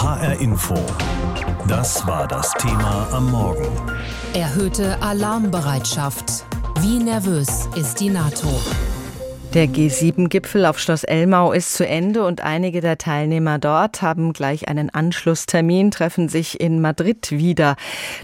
HR Info. Das war das Thema am Morgen. Erhöhte Alarmbereitschaft. Wie nervös ist die NATO? Der G7-Gipfel auf Schloss Elmau ist zu Ende und einige der Teilnehmer dort haben gleich einen Anschlusstermin, treffen sich in Madrid wieder.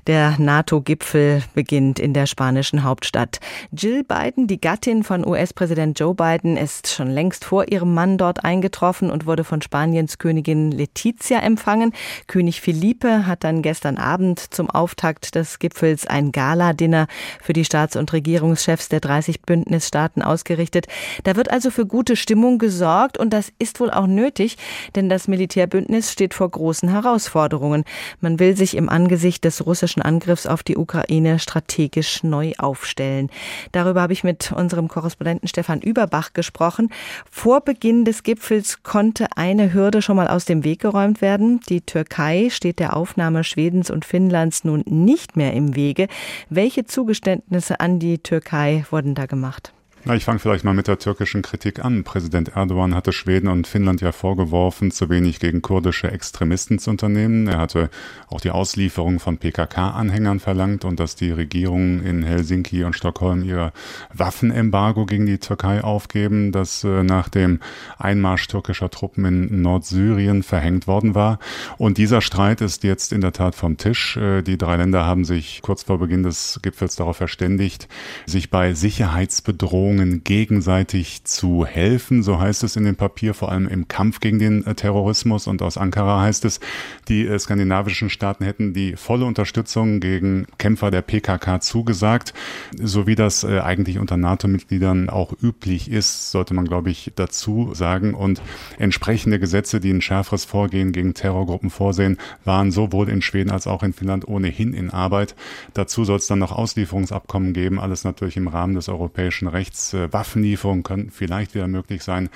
Der NATO-Gipfel beginnt in der spanischen Hauptstadt. Jill Biden, die Gattin von US-Präsident Joe Biden, ist schon längst vor ihrem Mann dort eingetroffen und wurde von Spaniens Königin Letizia empfangen. König Felipe hat dann gestern Abend zum Auftakt des Gipfels ein Gala-Dinner für die Staats- und Regierungschefs der 30 Bündnisstaaten ausgerichtet. Da wird also für gute Stimmung gesorgt und das ist wohl auch nötig, denn das Militärbündnis steht vor großen Herausforderungen. Man will sich im Angesicht des russischen Angriffs auf die Ukraine strategisch neu aufstellen. Darüber habe ich mit unserem Korrespondenten Stefan Überbach gesprochen. Vor Beginn des Gipfels konnte eine Hürde schon mal aus dem Weg geräumt werden. Die Türkei steht der Aufnahme Schwedens und Finnlands nun nicht mehr im Wege. Welche Zugeständnisse an die Türkei wurden da gemacht? Na, ich fange vielleicht mal mit der türkischen Kritik an. Präsident Erdogan hatte Schweden und Finnland ja vorgeworfen, zu wenig gegen kurdische Extremisten zu unternehmen. Er hatte auch die Auslieferung von PKK-Anhängern verlangt und dass die Regierungen in Helsinki und Stockholm ihr Waffenembargo gegen die Türkei aufgeben, das äh, nach dem Einmarsch türkischer Truppen in Nordsyrien verhängt worden war. Und dieser Streit ist jetzt in der Tat vom Tisch. Äh, die drei Länder haben sich kurz vor Beginn des Gipfels darauf verständigt, sich bei Sicherheitsbedrohungen Regierungen gegenseitig zu helfen, so heißt es in dem Papier, vor allem im Kampf gegen den äh, Terrorismus. Und aus Ankara heißt es, die äh, skandinavischen Staaten hätten die volle Unterstützung gegen Kämpfer der PKK zugesagt, so wie das äh, eigentlich unter NATO-Mitgliedern auch üblich ist, sollte man, glaube ich, dazu sagen. Und entsprechende Gesetze, die ein schärferes Vorgehen gegen Terrorgruppen vorsehen, waren sowohl in Schweden als auch in Finnland ohnehin in Arbeit. Dazu soll es dann noch Auslieferungsabkommen geben, alles natürlich im Rahmen des europäischen Rechts. Äh, Waffenlieferungen könnten vielleicht wieder möglich sein.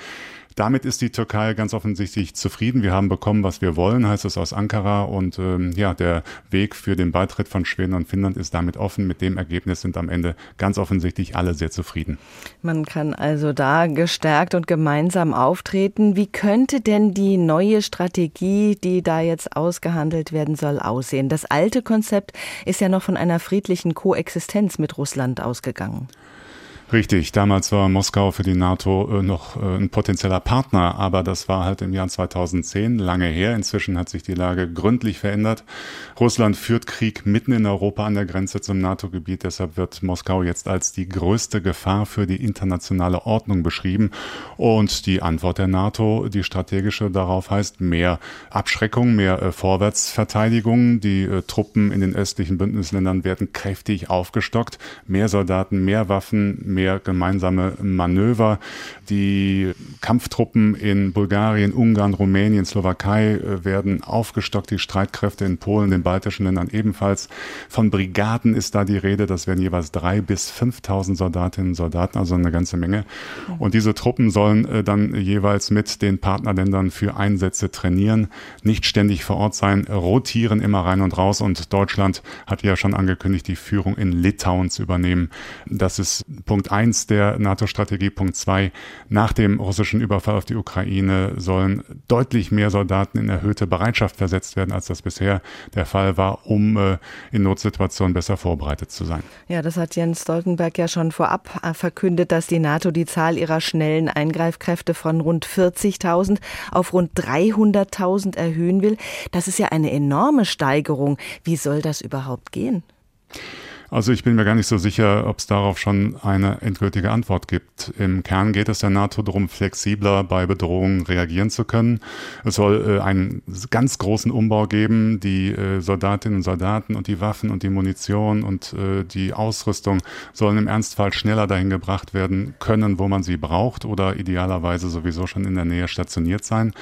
Damit ist die Türkei ganz offensichtlich zufrieden. Wir haben bekommen, was wir wollen, heißt es aus Ankara. Und ähm, ja, der Weg für den Beitritt von Schweden und Finnland ist damit offen. Mit dem Ergebnis sind am Ende ganz offensichtlich alle sehr zufrieden. Man kann also da gestärkt und gemeinsam auftreten. Wie könnte denn die neue Strategie, die da jetzt ausgehandelt werden soll, aussehen? Das alte Konzept ist ja noch von einer friedlichen Koexistenz mit Russland ausgegangen. Richtig, damals war Moskau für die NATO äh, noch äh, ein potenzieller Partner, aber das war halt im Jahr 2010 lange her. Inzwischen hat sich die Lage gründlich verändert. Russland führt Krieg mitten in Europa an der Grenze zum NATO-Gebiet. Deshalb wird Moskau jetzt als die größte Gefahr für die internationale Ordnung beschrieben. Und die Antwort der NATO, die strategische darauf heißt mehr Abschreckung, mehr äh, Vorwärtsverteidigung. Die Truppen in den östlichen Bündnisländern werden kräftig aufgestockt. Mehr Soldaten, mehr Waffen, mehr mehr gemeinsame Manöver. Die Kampftruppen in Bulgarien, Ungarn, Rumänien, Slowakei äh, werden aufgestockt, die Streitkräfte in Polen, den baltischen Ländern ebenfalls. Von Brigaden ist da die Rede, das werden jeweils drei bis 5.000 Soldatinnen und Soldaten, also eine ganze Menge. Und diese Truppen sollen äh, dann jeweils mit den Partnerländern für Einsätze trainieren, nicht ständig vor Ort sein, rotieren immer rein und raus. Und Deutschland hat ja schon angekündigt, die Führung in Litauen zu übernehmen. Das ist Punkt 1 der NATO-Strategie. Punkt 2, nach dem russischen Überfall auf die Ukraine sollen deutlich mehr Soldaten in erhöhte Bereitschaft versetzt werden, als das bisher der Fall war, um äh, in Notsituationen besser vorbereitet zu sein. Ja, das hat Jens Stoltenberg ja schon vorab äh, verkündet, dass die NATO die Zahl ihrer schnellen Eingreifkräfte von rund 40.000 auf rund 300.000 erhöhen will. Das ist ja eine enorme Steigerung. Wie soll das überhaupt gehen? Also ich bin mir gar nicht so sicher, ob es darauf schon eine endgültige Antwort gibt. Im Kern geht es der NATO darum, flexibler bei Bedrohungen reagieren zu können. Es soll äh, einen ganz großen Umbau geben. Die äh, Soldatinnen und Soldaten und die Waffen und die Munition und äh, die Ausrüstung sollen im Ernstfall schneller dahin gebracht werden können, wo man sie braucht oder idealerweise sowieso schon in der Nähe stationiert sein.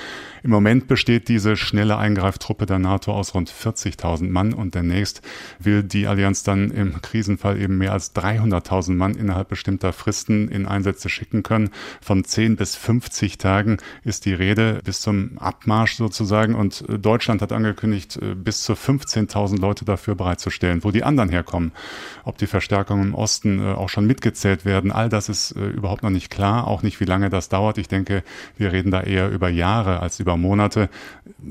Im Moment besteht diese schnelle Eingreiftruppe der NATO aus rund 40.000 Mann und demnächst will die Allianz dann im Krisenfall eben mehr als 300.000 Mann innerhalb bestimmter Fristen in Einsätze schicken können. Von 10 bis 50 Tagen ist die Rede bis zum Abmarsch sozusagen. Und äh, Deutschland hat angekündigt, äh, bis zu 15.000 Leute dafür bereitzustellen. Wo die anderen herkommen, ob die Verstärkungen im Osten äh, auch schon mitgezählt werden, all das ist überhaupt noch nicht klar. Auch nicht, wie lange das dauert. Ich denke, wir reden da eher über Jahre als über Monate.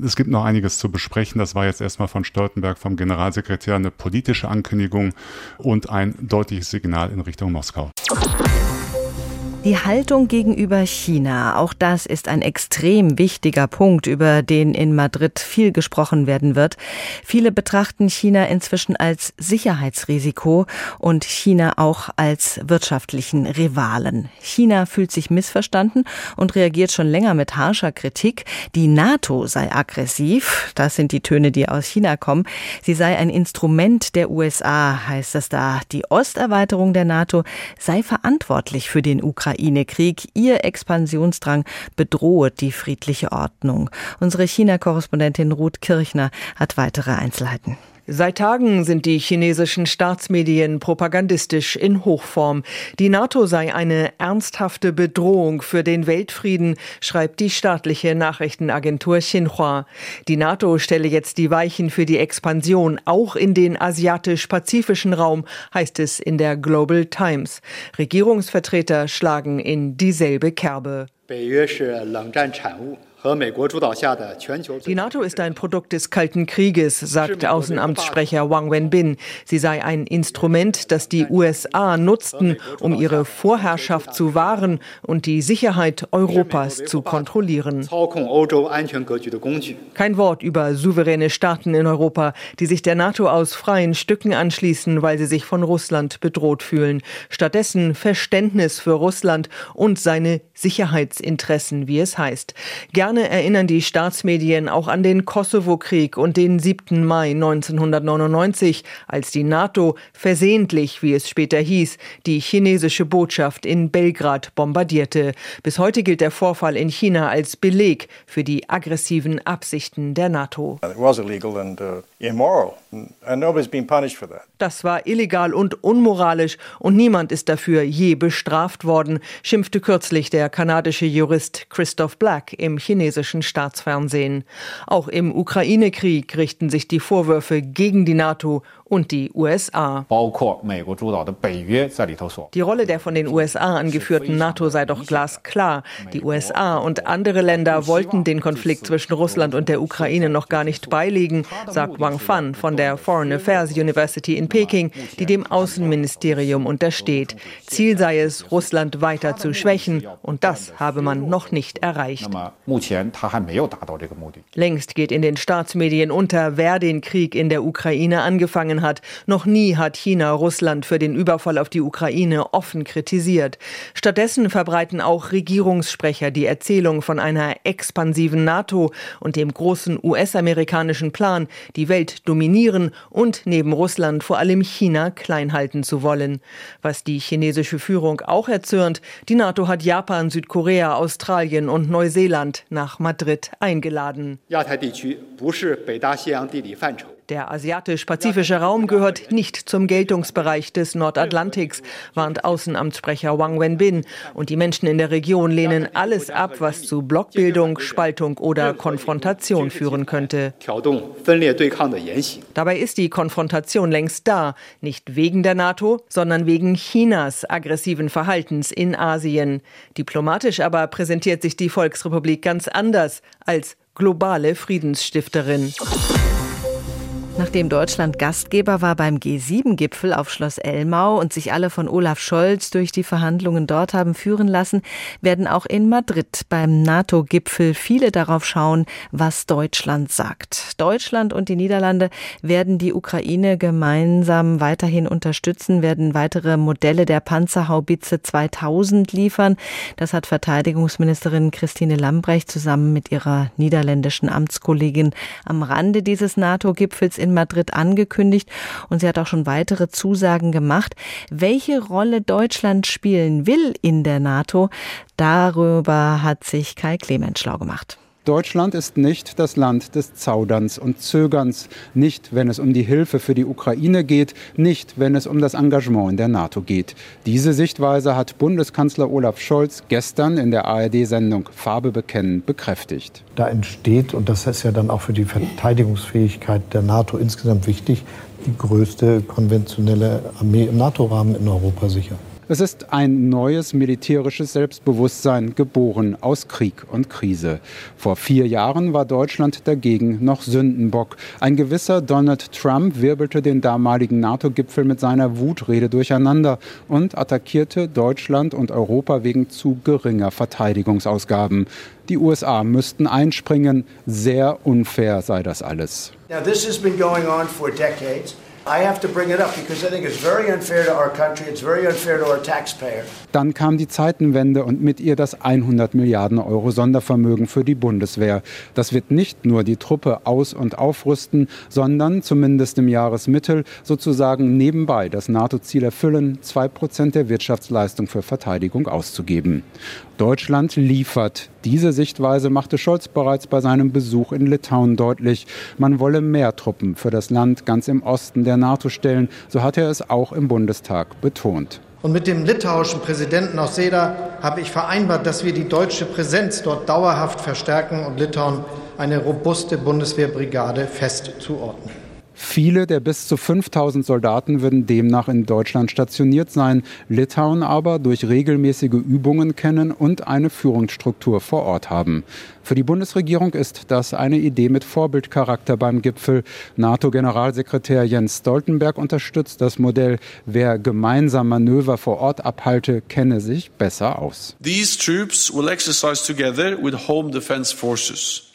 Es gibt noch einiges zu besprechen. Das war jetzt erstmal von Stoltenberg, vom Generalsekretär, eine politische Ankündigung und ein deutliches Signal in Richtung Moskau. Die Haltung gegenüber China, auch das ist ein extrem wichtiger Punkt, über den in Madrid viel gesprochen werden wird. Viele betrachten China inzwischen als Sicherheitsrisiko und China auch als wirtschaftlichen Rivalen. China fühlt sich missverstanden und reagiert schon länger mit harscher Kritik. Die NATO sei aggressiv, das sind die Töne, die aus China kommen. Sie sei ein Instrument der USA, heißt es da. Die Osterweiterung der NATO sei verantwortlich für den Ukraine Ukraine-Krieg. Ihr Expansionsdrang bedroht die friedliche Ordnung. Unsere China-Korrespondentin Ruth Kirchner hat weitere Einzelheiten. Seit Tagen sind die chinesischen Staatsmedien propagandistisch in Hochform. Die NATO sei eine ernsthafte Bedrohung für den Weltfrieden, schreibt die staatliche Nachrichtenagentur Xinhua. Die NATO stelle jetzt die Weichen für die Expansion auch in den asiatisch-pazifischen Raum, heißt es in der Global Times. Regierungsvertreter schlagen in dieselbe Kerbe. Die NATO ist ein Produkt des Kalten Krieges, sagt Außenamtssprecher Wang Wenbin. Sie sei ein Instrument, das die USA nutzten, um ihre Vorherrschaft zu wahren und die Sicherheit Europas zu kontrollieren. Kein Wort über souveräne Staaten in Europa, die sich der NATO aus freien Stücken anschließen, weil sie sich von Russland bedroht fühlen. Stattdessen Verständnis für Russland und seine Sicherheitsinteressen, wie es heißt. Gerne Gerne erinnern die Staatsmedien auch an den Kosovo-Krieg und den 7. Mai 1999, als die NATO versehentlich, wie es später hieß, die chinesische Botschaft in Belgrad bombardierte. Bis heute gilt der Vorfall in China als Beleg für die aggressiven Absichten der NATO. Das war illegal und unmoralisch und niemand ist dafür je bestraft worden, schimpfte kürzlich der kanadische Jurist Christoph Black im chinesischen Staatsfernsehen. Auch im Ukraine-Krieg richten sich die Vorwürfe gegen die NATO und die USA. Die Rolle der von den USA angeführten NATO sei doch glasklar. Die USA und andere Länder wollten den Konflikt zwischen Russland und der Ukraine noch gar nicht beilegen, sagt Wang Fan von der Foreign Affairs University in Peking, die dem Außenministerium untersteht. Ziel sei es, Russland weiter zu schwächen und das habe man noch nicht erreicht. Längst geht in den Staatsmedien unter, wer den Krieg in der Ukraine angefangen begangen hat. Noch nie hat China Russland für den Überfall auf die Ukraine offen kritisiert. Stattdessen verbreiten auch Regierungssprecher die Erzählung von einer expansiven NATO und dem großen US-amerikanischen Plan, die Welt dominieren und neben Russland vor allem China klein halten zu wollen. Was die chinesische Führung auch erzürnt, die NATO hat Japan, Südkorea, Australien und Neuseeland nach Madrid eingeladen. 亚太地区不是北大西洋地理范畴。 Der asiatisch-pazifische Raum gehört nicht zum Geltungsbereich des Nordatlantiks, warnt Außenamtssprecher Wang Wenbin. Und die Menschen in der Region lehnen alles ab, was zu Blockbildung, Spaltung oder Konfrontation führen könnte. Dabei ist die Konfrontation längst da, nicht wegen der NATO, sondern wegen Chinas aggressiven Verhaltens in Asien. Diplomatisch aber präsentiert sich die Volksrepublik ganz anders als globale Friedensstifterin. Nachdem Deutschland Gastgeber war beim G7-Gipfel auf Schloss Elmau und sich alle von Olaf Scholz durch die Verhandlungen dort haben führen lassen, werden auch in Madrid beim NATO-Gipfel viele darauf schauen, was Deutschland sagt. Deutschland und die Niederlande werden die Ukraine gemeinsam weiterhin unterstützen, werden weitere Modelle der Panzerhaubitze 2000 liefern. Das hat Verteidigungsministerin Christine Lambrecht zusammen mit ihrer niederländischen Amtskollegin am Rande dieses NATO-Gipfels in in Madrid angekündigt und sie hat auch schon weitere Zusagen gemacht. Welche Rolle Deutschland spielen will in der NATO, darüber hat sich Kai Clement schlau gemacht. Deutschland ist nicht das Land des Zauderns und Zögerns, nicht wenn es um die Hilfe für die Ukraine geht, nicht wenn es um das Engagement in der NATO geht. Diese Sichtweise hat Bundeskanzler Olaf Scholz gestern in der ARD-Sendung Farbe bekennen bekräftigt. Da entsteht, und das ist ja dann auch für die Verteidigungsfähigkeit der NATO insgesamt wichtig, die größte konventionelle Armee im NATO-Rahmen in Europa sicher. Es ist ein neues militärisches Selbstbewusstsein, geboren aus Krieg und Krise. Vor vier Jahren war Deutschland dagegen noch Sündenbock. Ein gewisser Donald Trump wirbelte den damaligen NATO-Gipfel mit seiner Wutrede durcheinander und attackierte Deutschland und Europa wegen zu geringer Verteidigungsausgaben. Die USA müssten einspringen. Sehr unfair sei das alles. Now this has been going on for decades. Dann kam die Zeitenwende und mit ihr das 100 Milliarden Euro Sondervermögen für die Bundeswehr. Das wird nicht nur die Truppe aus- und aufrüsten, sondern zumindest im Jahresmittel sozusagen nebenbei das NATO-Ziel erfüllen, zwei Prozent der Wirtschaftsleistung für Verteidigung auszugeben. Deutschland liefert. Diese Sichtweise machte Scholz bereits bei seinem Besuch in Litauen deutlich. Man wolle mehr Truppen für das Land ganz im Osten der NATO stellen. So hat er es auch im Bundestag betont. Und mit dem litauischen Präsidenten aus Seda habe ich vereinbart, dass wir die deutsche Präsenz dort dauerhaft verstärken und Litauen eine robuste Bundeswehrbrigade fest zuordnen. Viele der bis zu 5000 Soldaten würden demnach in Deutschland stationiert sein, Litauen aber durch regelmäßige Übungen kennen und eine Führungsstruktur vor Ort haben. Für die Bundesregierung ist das eine Idee mit Vorbildcharakter beim Gipfel. NATO-Generalsekretär Jens Stoltenberg unterstützt das Modell, wer gemeinsam Manöver vor Ort abhalte, kenne sich besser aus. These troops will exercise together with home defense forces.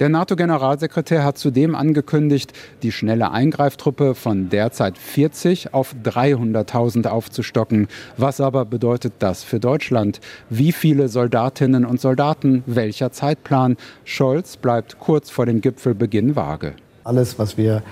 Der NATO-Generalsekretär hat zudem angekündigt, die schnelle Eingreiftruppe von derzeit 40 auf 300.000 aufzustocken. Was aber bedeutet das für Deutschland? Wie viele Soldatinnen und Soldaten? Welcher Zeitplan? Scholz bleibt kurz vor dem Gipfelbeginn vage. Alles, was wir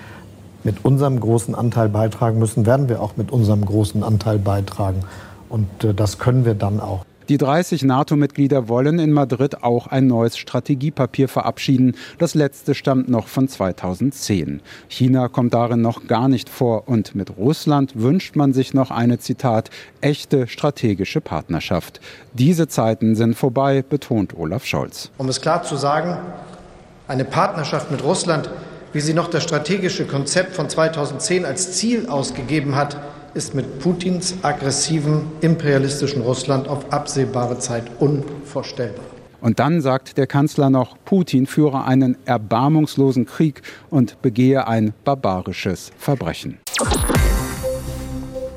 mit unserem großen Anteil beitragen müssen, werden wir auch mit unserem großen Anteil beitragen. Und äh, das können wir dann auch. Die 30 NATO-Mitglieder wollen in Madrid auch ein neues Strategiepapier verabschieden. Das letzte stammt noch von 2010. China kommt darin noch gar nicht vor und mit Russland wünscht man sich noch eine, Zitat, echte strategische Partnerschaft. Diese Zeiten sind vorbei, betont Olaf Scholz. Um es klar zu sagen, eine Partnerschaft mit Russland, wie sie noch das strategische Konzept von 2010 als Ziel ausgegeben hat, ist mit Putins aggressivem imperialistischen Russland auf absehbare Zeit unvorstellbar. Und dann sagt der Kanzler noch, Putin führe einen erbarmungslosen Krieg und begehe ein barbarisches Verbrechen.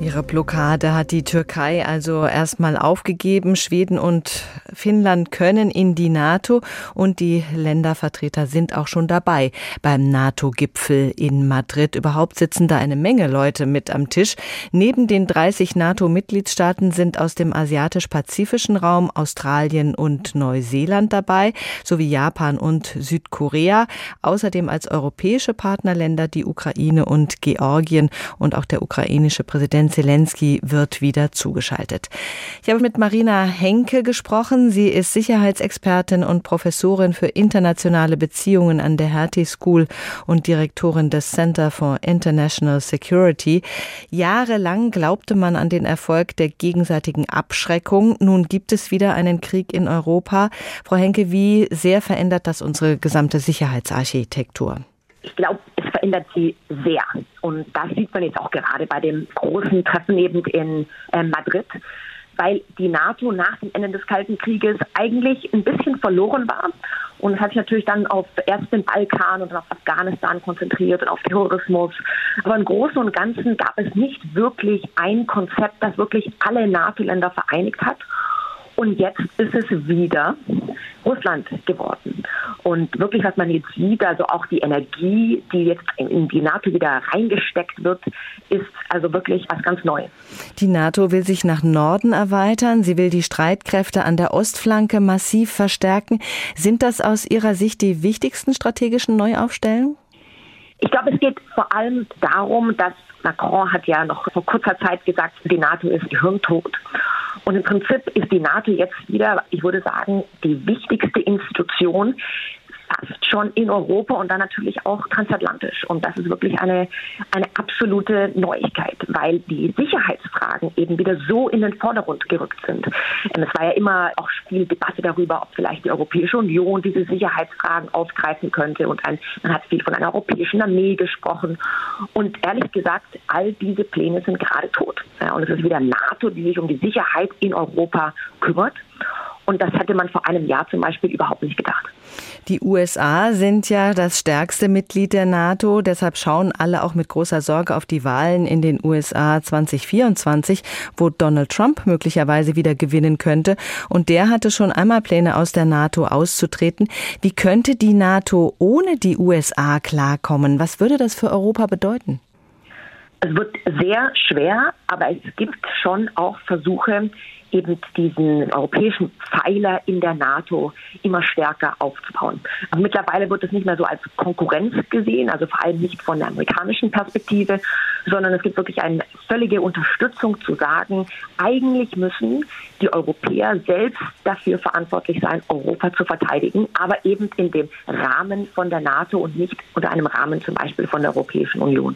Ihre Blockade hat die Türkei also erstmal aufgegeben. Schweden und Finnland können in die NATO und die Ländervertreter sind auch schon dabei beim NATO-Gipfel in Madrid. Überhaupt sitzen da eine Menge Leute mit am Tisch. Neben den 30 NATO-Mitgliedstaaten sind aus dem asiatisch-pazifischen Raum Australien und Neuseeland dabei, sowie Japan und Südkorea. Außerdem als europäische Partnerländer die Ukraine und Georgien und auch der ukrainische Präsident Zelensky wird wieder zugeschaltet. Ich habe mit Marina Henke gesprochen. Sie ist Sicherheitsexpertin und Professorin für internationale Beziehungen an der Hertie School und Direktorin des Center for International Security. Jahrelang glaubte man an den Erfolg der gegenseitigen Abschreckung. Nun gibt es wieder einen Krieg in Europa. Frau Henke, wie sehr verändert das unsere gesamte Sicherheitsarchitektur? Ich glaube, es verändert sie sehr. Und das sieht man jetzt auch gerade bei dem großen Treffen eben in äh, Madrid, weil die NATO nach dem Ende des Kalten Krieges eigentlich ein bisschen verloren war. Und es hat sich natürlich dann auf erst den Balkan und dann auf Afghanistan konzentriert und auf Terrorismus. Aber im Großen und Ganzen gab es nicht wirklich ein Konzept, das wirklich alle NATO-Länder vereinigt hat. Und jetzt ist es wieder Russland geworden. Und wirklich, was man jetzt sieht, also auch die Energie, die jetzt in die NATO wieder reingesteckt wird, ist also wirklich was ganz Neues. Die NATO will sich nach Norden erweitern. Sie will die Streitkräfte an der Ostflanke massiv verstärken. Sind das aus Ihrer Sicht die wichtigsten strategischen Neuaufstellungen? Ich glaube, es geht vor allem darum, dass Macron hat ja noch vor kurzer Zeit gesagt, die NATO ist gehirntot. Und im Prinzip ist die NATO jetzt wieder, ich würde sagen, die wichtigste Institution, fast schon in Europa und dann natürlich auch transatlantisch. Und das ist wirklich eine, eine absolute Neuigkeit, weil die Sicherheitsfragen eben wieder so in den Vordergrund gerückt sind. Ähm, es war ja immer auch viel Debatte darüber, ob vielleicht die Europäische Union diese Sicherheitsfragen aufgreifen könnte. Und ein, man hat viel von einer europäischen Armee gesprochen. Und ehrlich gesagt, all diese Pläne sind gerade tot. Und es ist wieder NATO, die sich um die Sicherheit in Europa kümmert. Und das hätte man vor einem Jahr zum Beispiel überhaupt nicht gedacht. Die USA sind ja das stärkste Mitglied der NATO. Deshalb schauen alle auch mit großer Sorge auf die Wahlen in den USA 2024, wo Donald Trump möglicherweise wieder gewinnen könnte. Und der hatte schon einmal Pläne aus der NATO auszutreten. Wie könnte die NATO ohne die USA klarkommen? Was würde das für Europa bedeuten? Es wird sehr schwer, aber es gibt schon auch Versuche, eben diesen europäischen Pfeiler in der NATO immer stärker aufzubauen. Also mittlerweile wird es nicht mehr so als Konkurrenz gesehen, also vor allem nicht von der amerikanischen Perspektive, sondern es gibt wirklich eine völlige Unterstützung zu sagen, eigentlich müssen die Europäer selbst dafür verantwortlich sein, Europa zu verteidigen, aber eben in dem Rahmen von der NATO und nicht unter einem Rahmen zum Beispiel von der Europäischen Union.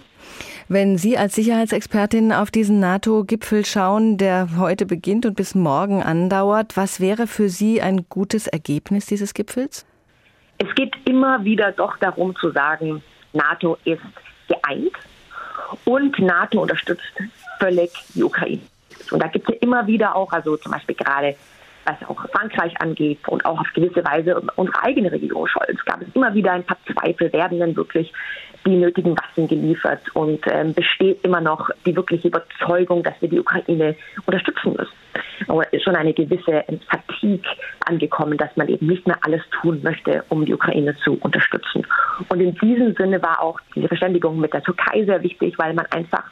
Wenn Sie als Sicherheitsexpertin auf diesen NATO-Gipfel schauen, der heute beginnt und bis morgen andauert, was wäre für Sie ein gutes Ergebnis dieses Gipfels? Es geht immer wieder doch darum zu sagen, NATO ist geeint und NATO unterstützt völlig die Ukraine. Und da gibt es ja immer wieder auch, also zum Beispiel gerade was auch Frankreich angeht und auch auf gewisse Weise unsere eigene Regierung Scholz, gab es immer wieder ein paar Zweifel, werden denn wirklich die nötigen Waffen geliefert und ähm, besteht immer noch die wirkliche Überzeugung, dass wir die Ukraine unterstützen müssen. Ist schon eine gewisse Fatigue angekommen, dass man eben nicht mehr alles tun möchte, um die Ukraine zu unterstützen. Und in diesem Sinne war auch diese Verständigung mit der Türkei sehr wichtig, weil man einfach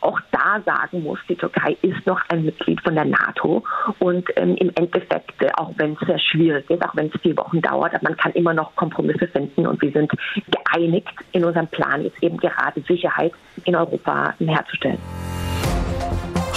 auch da sagen muss, die Türkei ist noch ein Mitglied von der NATO und ähm, im Endeffekt, äh, auch wenn es sehr schwierig ist, auch wenn es vier Wochen dauert, man kann immer noch Kompromisse finden und wir sind geeinigt in unserem Plan, jetzt eben gerade Sicherheit in Europa herzustellen.